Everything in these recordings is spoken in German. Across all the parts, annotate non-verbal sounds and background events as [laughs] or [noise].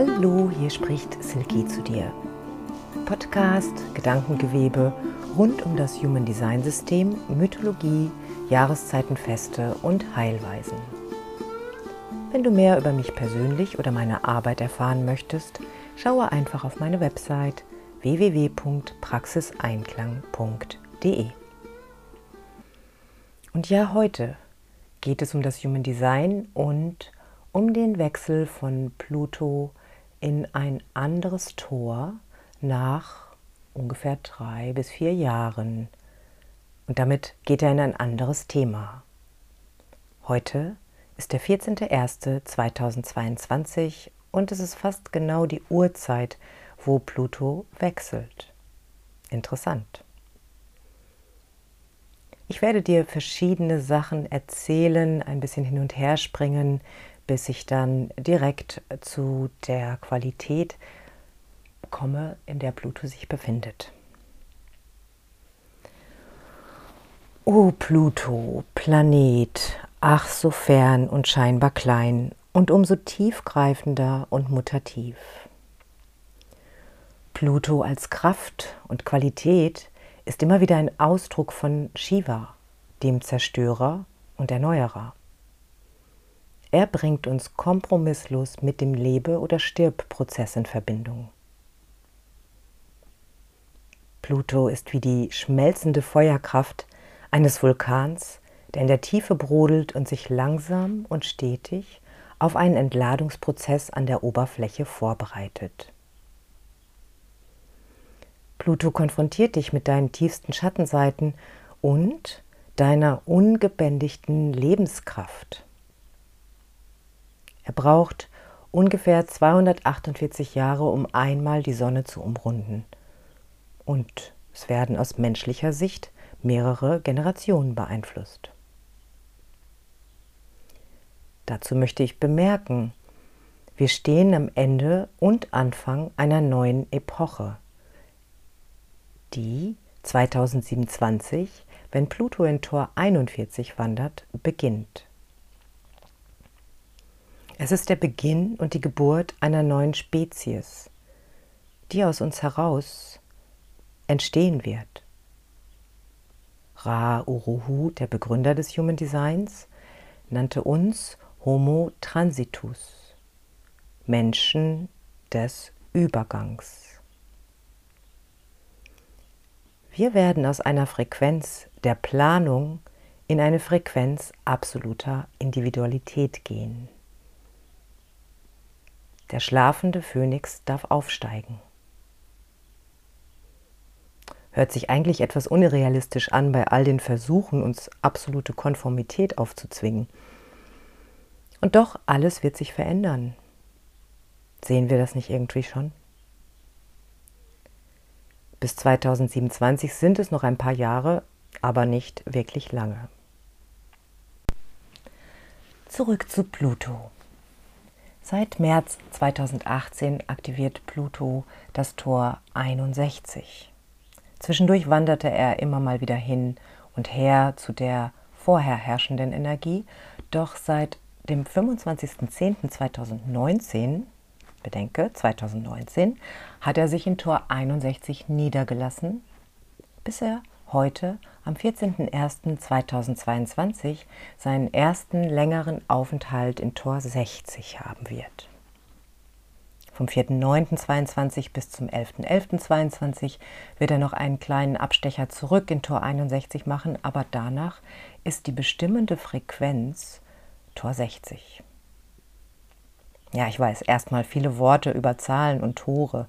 Hallo, hier spricht Silke zu dir. Podcast, Gedankengewebe rund um das Human Design System, Mythologie, Jahreszeitenfeste und Heilweisen. Wenn du mehr über mich persönlich oder meine Arbeit erfahren möchtest, schaue einfach auf meine Website www.praxiseinklang.de. Und ja, heute geht es um das Human Design und um den Wechsel von Pluto in ein anderes Tor nach ungefähr drei bis vier Jahren. Und damit geht er in ein anderes Thema. Heute ist der 14.01.2022 und es ist fast genau die Uhrzeit, wo Pluto wechselt. Interessant. Ich werde dir verschiedene Sachen erzählen, ein bisschen hin und her springen, bis ich dann direkt zu der Qualität komme, in der Pluto sich befindet. O Pluto, Planet, ach so fern und scheinbar klein und umso tiefgreifender und mutativ. Pluto als Kraft und Qualität ist immer wieder ein Ausdruck von Shiva, dem Zerstörer und Erneuerer. Er bringt uns kompromisslos mit dem Lebe- oder Stirbprozess in Verbindung. Pluto ist wie die schmelzende Feuerkraft eines Vulkans, der in der Tiefe brodelt und sich langsam und stetig auf einen Entladungsprozess an der Oberfläche vorbereitet. Pluto konfrontiert dich mit deinen tiefsten Schattenseiten und deiner ungebändigten Lebenskraft. Er braucht ungefähr 248 Jahre, um einmal die Sonne zu umrunden. Und es werden aus menschlicher Sicht mehrere Generationen beeinflusst. Dazu möchte ich bemerken, wir stehen am Ende und Anfang einer neuen Epoche, die 2027, wenn Pluto in Tor 41 wandert, beginnt. Es ist der Beginn und die Geburt einer neuen Spezies, die aus uns heraus entstehen wird. Ra Uruhu, der Begründer des Human Designs, nannte uns Homo transitus, Menschen des Übergangs. Wir werden aus einer Frequenz der Planung in eine Frequenz absoluter Individualität gehen. Der schlafende Phönix darf aufsteigen. Hört sich eigentlich etwas unrealistisch an bei all den Versuchen, uns absolute Konformität aufzuzwingen. Und doch, alles wird sich verändern. Sehen wir das nicht irgendwie schon? Bis 2027 sind es noch ein paar Jahre, aber nicht wirklich lange. Zurück zu Pluto. Seit März 2018 aktiviert Pluto das Tor 61. Zwischendurch wanderte er immer mal wieder hin und her zu der vorher herrschenden Energie, doch seit dem 25.10.2019, bedenke 2019, hat er sich in Tor 61 niedergelassen, bis er heute am 14.01.2022 seinen ersten längeren Aufenthalt in Tor 60 haben wird. Vom 4.9.22 bis zum 11.11.22 wird er noch einen kleinen Abstecher zurück in Tor 61 machen, aber danach ist die bestimmende Frequenz Tor 60. Ja, ich weiß, erstmal viele Worte über Zahlen und Tore.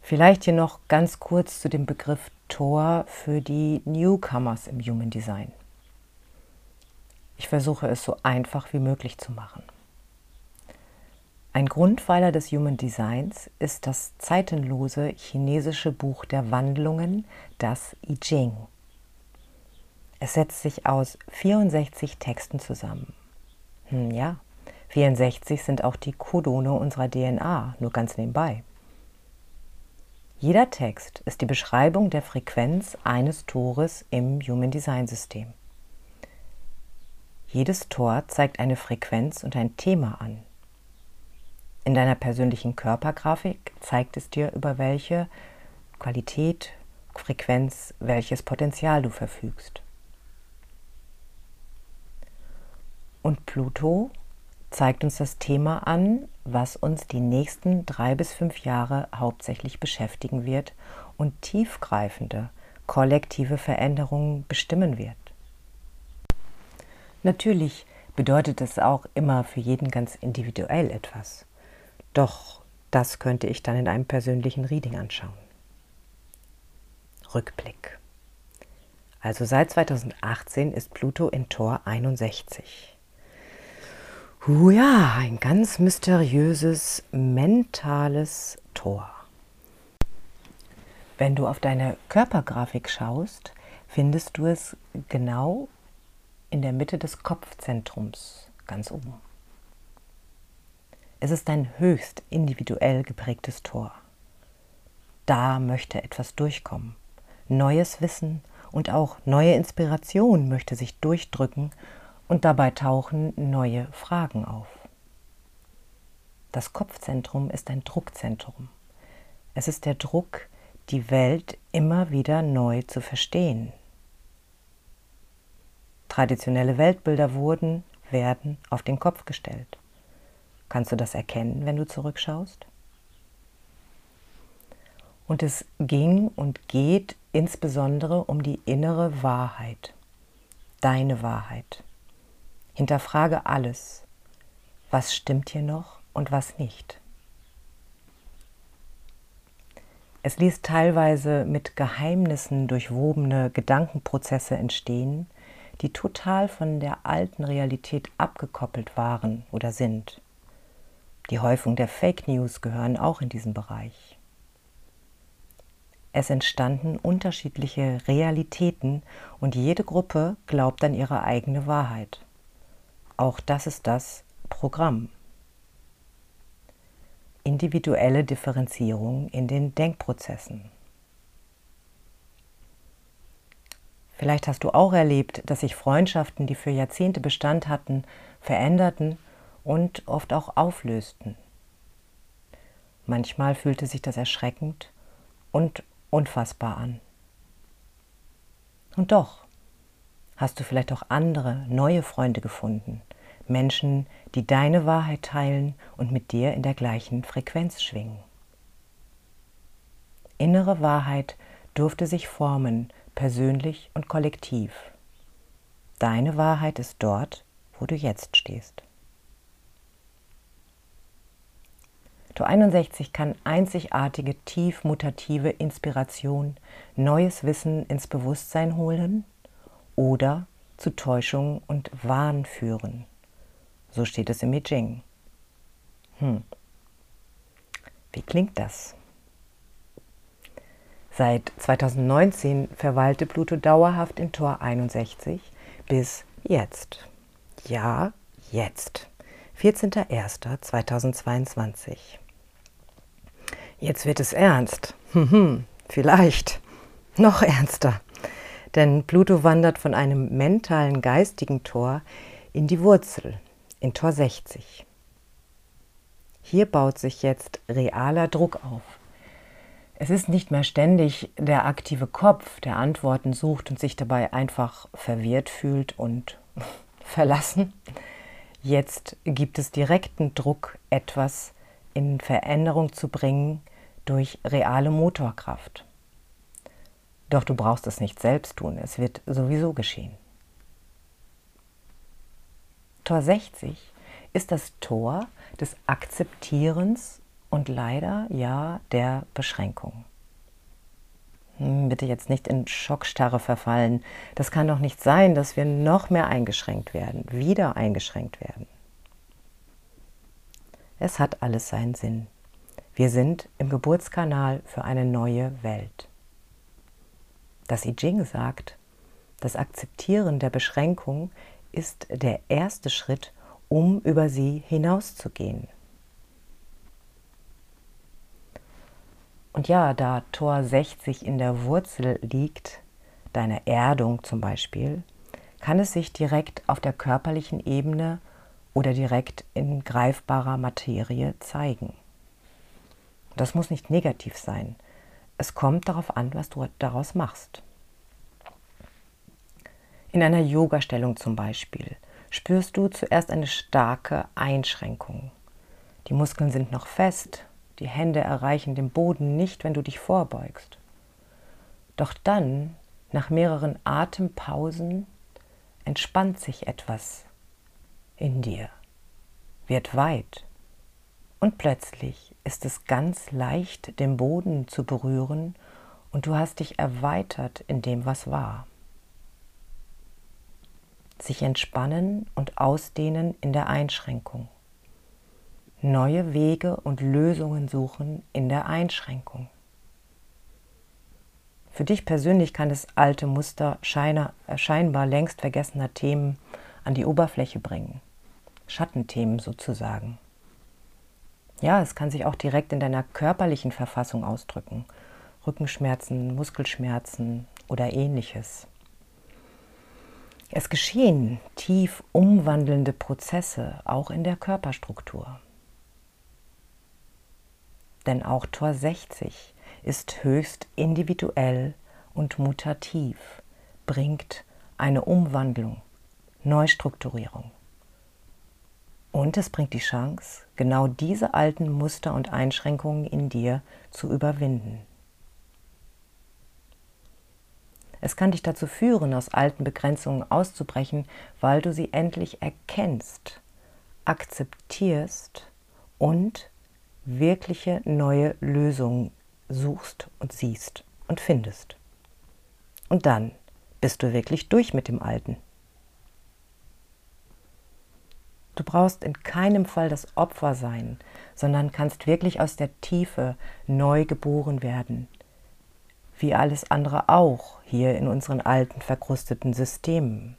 Vielleicht hier noch ganz kurz zu dem Begriff Tor für die Newcomers im Human Design. Ich versuche es so einfach wie möglich zu machen. Ein Grundpfeiler des Human Designs ist das zeitenlose chinesische Buch der Wandlungen, das I Ching. Es setzt sich aus 64 Texten zusammen. Hm, ja, 64 sind auch die Codone unserer DNA, nur ganz nebenbei. Jeder Text ist die Beschreibung der Frequenz eines Tores im Human Design System. Jedes Tor zeigt eine Frequenz und ein Thema an. In deiner persönlichen Körpergrafik zeigt es dir, über welche Qualität, Frequenz, welches Potenzial du verfügst. Und Pluto zeigt uns das Thema an, was uns die nächsten drei bis fünf Jahre hauptsächlich beschäftigen wird und tiefgreifende kollektive Veränderungen bestimmen wird. Natürlich bedeutet es auch immer für jeden ganz individuell etwas. Doch das könnte ich dann in einem persönlichen Reading anschauen. Rückblick. Also seit 2018 ist Pluto in Tor 61. Ja, ein ganz mysteriöses mentales Tor. Wenn du auf deine Körpergrafik schaust, findest du es genau in der Mitte des Kopfzentrums, ganz oben. Es ist ein höchst individuell geprägtes Tor. Da möchte etwas durchkommen. Neues Wissen und auch neue Inspiration möchte sich durchdrücken und dabei tauchen neue Fragen auf. Das Kopfzentrum ist ein Druckzentrum. Es ist der Druck, die Welt immer wieder neu zu verstehen. Traditionelle Weltbilder wurden, werden auf den Kopf gestellt. Kannst du das erkennen, wenn du zurückschaust? Und es ging und geht insbesondere um die innere Wahrheit, deine Wahrheit. Hinterfrage alles. Was stimmt hier noch und was nicht? Es ließ teilweise mit Geheimnissen durchwobene Gedankenprozesse entstehen, die total von der alten Realität abgekoppelt waren oder sind. Die Häufung der Fake News gehören auch in diesen Bereich. Es entstanden unterschiedliche Realitäten und jede Gruppe glaubt an ihre eigene Wahrheit. Auch das ist das Programm. Individuelle Differenzierung in den Denkprozessen. Vielleicht hast du auch erlebt, dass sich Freundschaften, die für Jahrzehnte Bestand hatten, veränderten und oft auch auflösten. Manchmal fühlte sich das erschreckend und unfassbar an. Und doch hast du vielleicht auch andere, neue Freunde gefunden, Menschen, die deine Wahrheit teilen und mit dir in der gleichen Frequenz schwingen. Innere Wahrheit durfte sich formen, persönlich und kollektiv. Deine Wahrheit ist dort, wo du jetzt stehst. Tor 61 kann einzigartige, tief mutative Inspiration, neues Wissen ins Bewusstsein holen oder zu Täuschung und Wahn führen. So steht es im I Ching. Hm. Wie klingt das? Seit 2019 verweilte Pluto dauerhaft in Tor 61 bis jetzt. Ja, jetzt. 14.01.2022. Jetzt wird es ernst. Hm, hm, vielleicht. Noch ernster. Denn Pluto wandert von einem mentalen, geistigen Tor in die Wurzel, in Tor 60. Hier baut sich jetzt realer Druck auf. Es ist nicht mehr ständig der aktive Kopf, der Antworten sucht und sich dabei einfach verwirrt fühlt und [laughs] verlassen. Jetzt gibt es direkten Druck, etwas in Veränderung zu bringen durch reale Motorkraft. Doch du brauchst es nicht selbst tun, es wird sowieso geschehen. Tor 60 ist das Tor des Akzeptierens und leider ja der Beschränkung. Hm, bitte jetzt nicht in Schockstarre verfallen. Das kann doch nicht sein, dass wir noch mehr eingeschränkt werden, wieder eingeschränkt werden. Es hat alles seinen Sinn. Wir sind im Geburtskanal für eine neue Welt. Das I Ching sagt, das Akzeptieren der Beschränkung ist der erste Schritt, um über sie hinauszugehen. Und ja, da Tor 60 in der Wurzel liegt, deiner Erdung zum Beispiel, kann es sich direkt auf der körperlichen Ebene oder direkt in greifbarer Materie zeigen. Das muss nicht negativ sein. Es kommt darauf an, was du daraus machst. In einer Yoga-Stellung zum Beispiel spürst du zuerst eine starke Einschränkung. Die Muskeln sind noch fest, die Hände erreichen den Boden nicht, wenn du dich vorbeugst. Doch dann, nach mehreren Atempausen, entspannt sich etwas in dir, wird weit und plötzlich ist es ganz leicht, den Boden zu berühren und du hast dich erweitert in dem, was war. Sich entspannen und ausdehnen in der Einschränkung. Neue Wege und Lösungen suchen in der Einschränkung. Für dich persönlich kann es alte Muster scheinbar längst vergessener Themen an die Oberfläche bringen. Schattenthemen sozusagen. Ja, es kann sich auch direkt in deiner körperlichen Verfassung ausdrücken. Rückenschmerzen, Muskelschmerzen oder ähnliches. Es geschehen tief umwandelnde Prozesse auch in der Körperstruktur. Denn auch Tor 60 ist höchst individuell und mutativ, bringt eine Umwandlung, Neustrukturierung. Und es bringt die Chance, genau diese alten Muster und Einschränkungen in dir zu überwinden. Es kann dich dazu führen, aus alten Begrenzungen auszubrechen, weil du sie endlich erkennst, akzeptierst und wirkliche neue Lösungen suchst und siehst und findest. Und dann bist du wirklich durch mit dem Alten. Du brauchst in keinem Fall das Opfer sein, sondern kannst wirklich aus der Tiefe neu geboren werden, wie alles andere auch hier in unseren alten verkrusteten Systemen.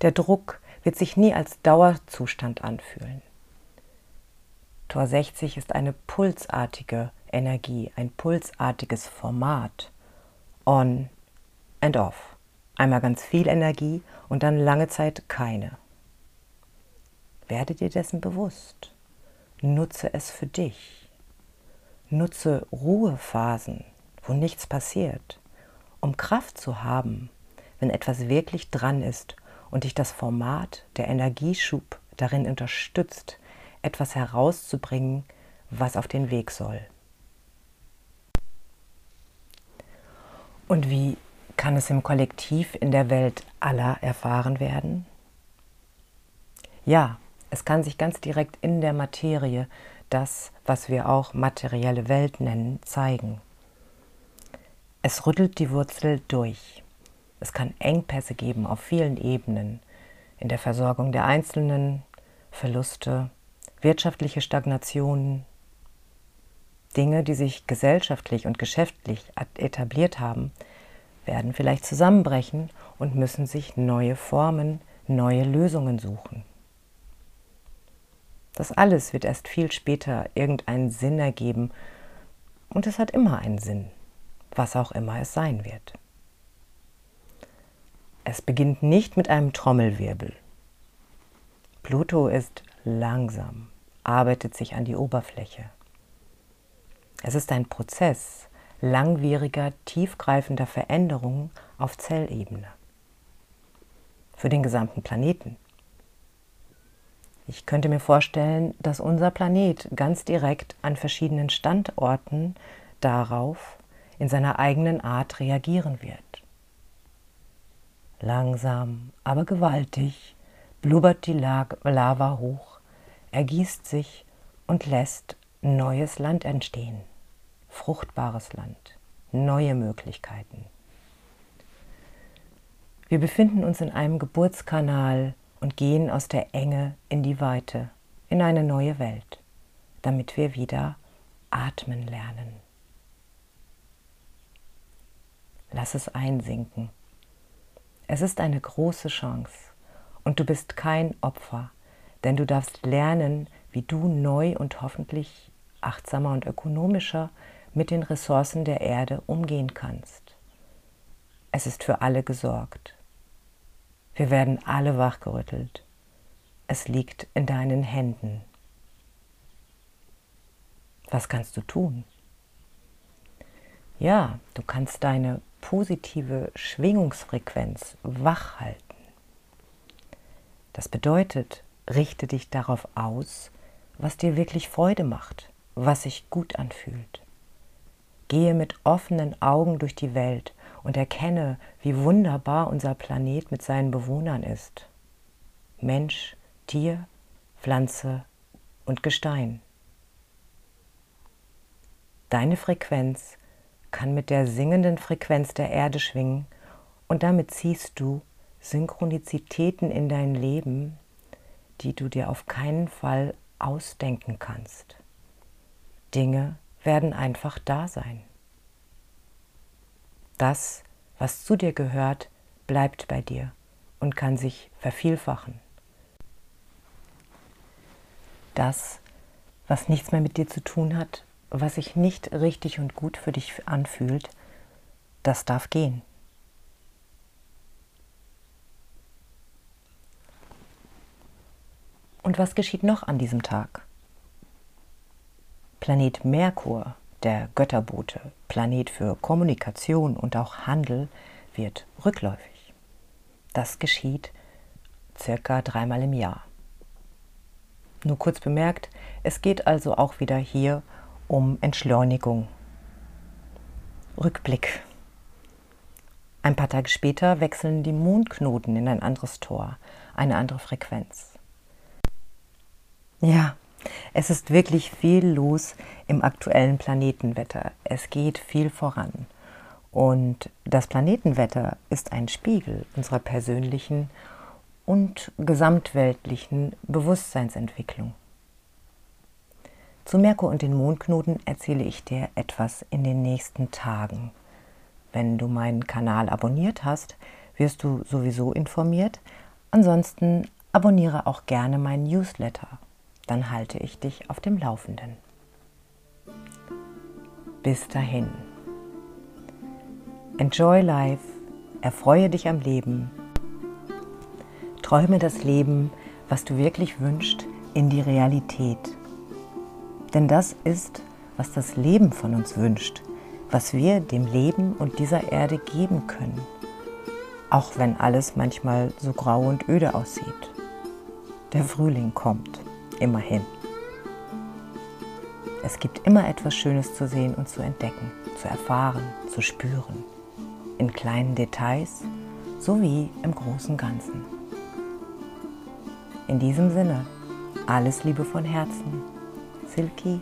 Der Druck wird sich nie als Dauerzustand anfühlen. Tor 60 ist eine pulsartige Energie, ein pulsartiges Format. On and off. Einmal ganz viel Energie und dann lange Zeit keine. Werde dir dessen bewusst. Nutze es für dich. Nutze Ruhephasen, wo nichts passiert, um Kraft zu haben, wenn etwas wirklich dran ist und dich das Format, der Energieschub darin unterstützt, etwas herauszubringen, was auf den Weg soll. Und wie kann es im Kollektiv in der Welt aller erfahren werden? Ja, es kann sich ganz direkt in der Materie das, was wir auch materielle Welt nennen, zeigen. Es rüttelt die Wurzel durch. Es kann Engpässe geben auf vielen Ebenen, in der Versorgung der Einzelnen, Verluste, wirtschaftliche Stagnationen, Dinge, die sich gesellschaftlich und geschäftlich etabliert haben, werden vielleicht zusammenbrechen und müssen sich neue Formen, neue Lösungen suchen. Das alles wird erst viel später irgendeinen Sinn ergeben und es hat immer einen Sinn, was auch immer es sein wird. Es beginnt nicht mit einem Trommelwirbel. Pluto ist langsam, arbeitet sich an die Oberfläche. Es ist ein Prozess, langwieriger, tiefgreifender Veränderungen auf Zellebene. Für den gesamten Planeten. Ich könnte mir vorstellen, dass unser Planet ganz direkt an verschiedenen Standorten darauf in seiner eigenen Art reagieren wird. Langsam, aber gewaltig blubbert die Lava hoch, ergießt sich und lässt neues Land entstehen fruchtbares Land, neue Möglichkeiten. Wir befinden uns in einem Geburtskanal und gehen aus der Enge in die Weite, in eine neue Welt, damit wir wieder atmen lernen. Lass es einsinken. Es ist eine große Chance und du bist kein Opfer, denn du darfst lernen, wie du neu und hoffentlich achtsamer und ökonomischer mit den Ressourcen der Erde umgehen kannst. Es ist für alle gesorgt. Wir werden alle wachgerüttelt. Es liegt in deinen Händen. Was kannst du tun? Ja, du kannst deine positive Schwingungsfrequenz wach halten. Das bedeutet, richte dich darauf aus, was dir wirklich Freude macht, was sich gut anfühlt. Gehe mit offenen Augen durch die Welt und erkenne, wie wunderbar unser Planet mit seinen Bewohnern ist. Mensch, Tier, Pflanze und Gestein. Deine Frequenz kann mit der singenden Frequenz der Erde schwingen und damit ziehst du Synchronizitäten in dein Leben, die du dir auf keinen Fall ausdenken kannst. Dinge werden einfach da sein. Das, was zu dir gehört, bleibt bei dir und kann sich vervielfachen. Das, was nichts mehr mit dir zu tun hat, was sich nicht richtig und gut für dich anfühlt, das darf gehen. Und was geschieht noch an diesem Tag? Planet Merkur, der Götterbote, Planet für Kommunikation und auch Handel, wird rückläufig. Das geschieht circa dreimal im Jahr. Nur kurz bemerkt, es geht also auch wieder hier um Entschleunigung. Rückblick. Ein paar Tage später wechseln die Mondknoten in ein anderes Tor, eine andere Frequenz. Ja, es ist wirklich viel los im aktuellen Planetenwetter. Es geht viel voran. Und das Planetenwetter ist ein Spiegel unserer persönlichen und gesamtweltlichen Bewusstseinsentwicklung. Zu Merkur und den Mondknoten erzähle ich dir etwas in den nächsten Tagen. Wenn du meinen Kanal abonniert hast, wirst du sowieso informiert. Ansonsten abonniere auch gerne meinen Newsletter dann halte ich dich auf dem Laufenden. Bis dahin. Enjoy life, erfreue dich am Leben, träume das Leben, was du wirklich wünschst, in die Realität. Denn das ist, was das Leben von uns wünscht, was wir dem Leben und dieser Erde geben können, auch wenn alles manchmal so grau und öde aussieht. Der Frühling kommt immerhin. Es gibt immer etwas Schönes zu sehen und zu entdecken, zu erfahren, zu spüren. In kleinen Details sowie im großen Ganzen. In diesem Sinne, alles Liebe von Herzen. Silky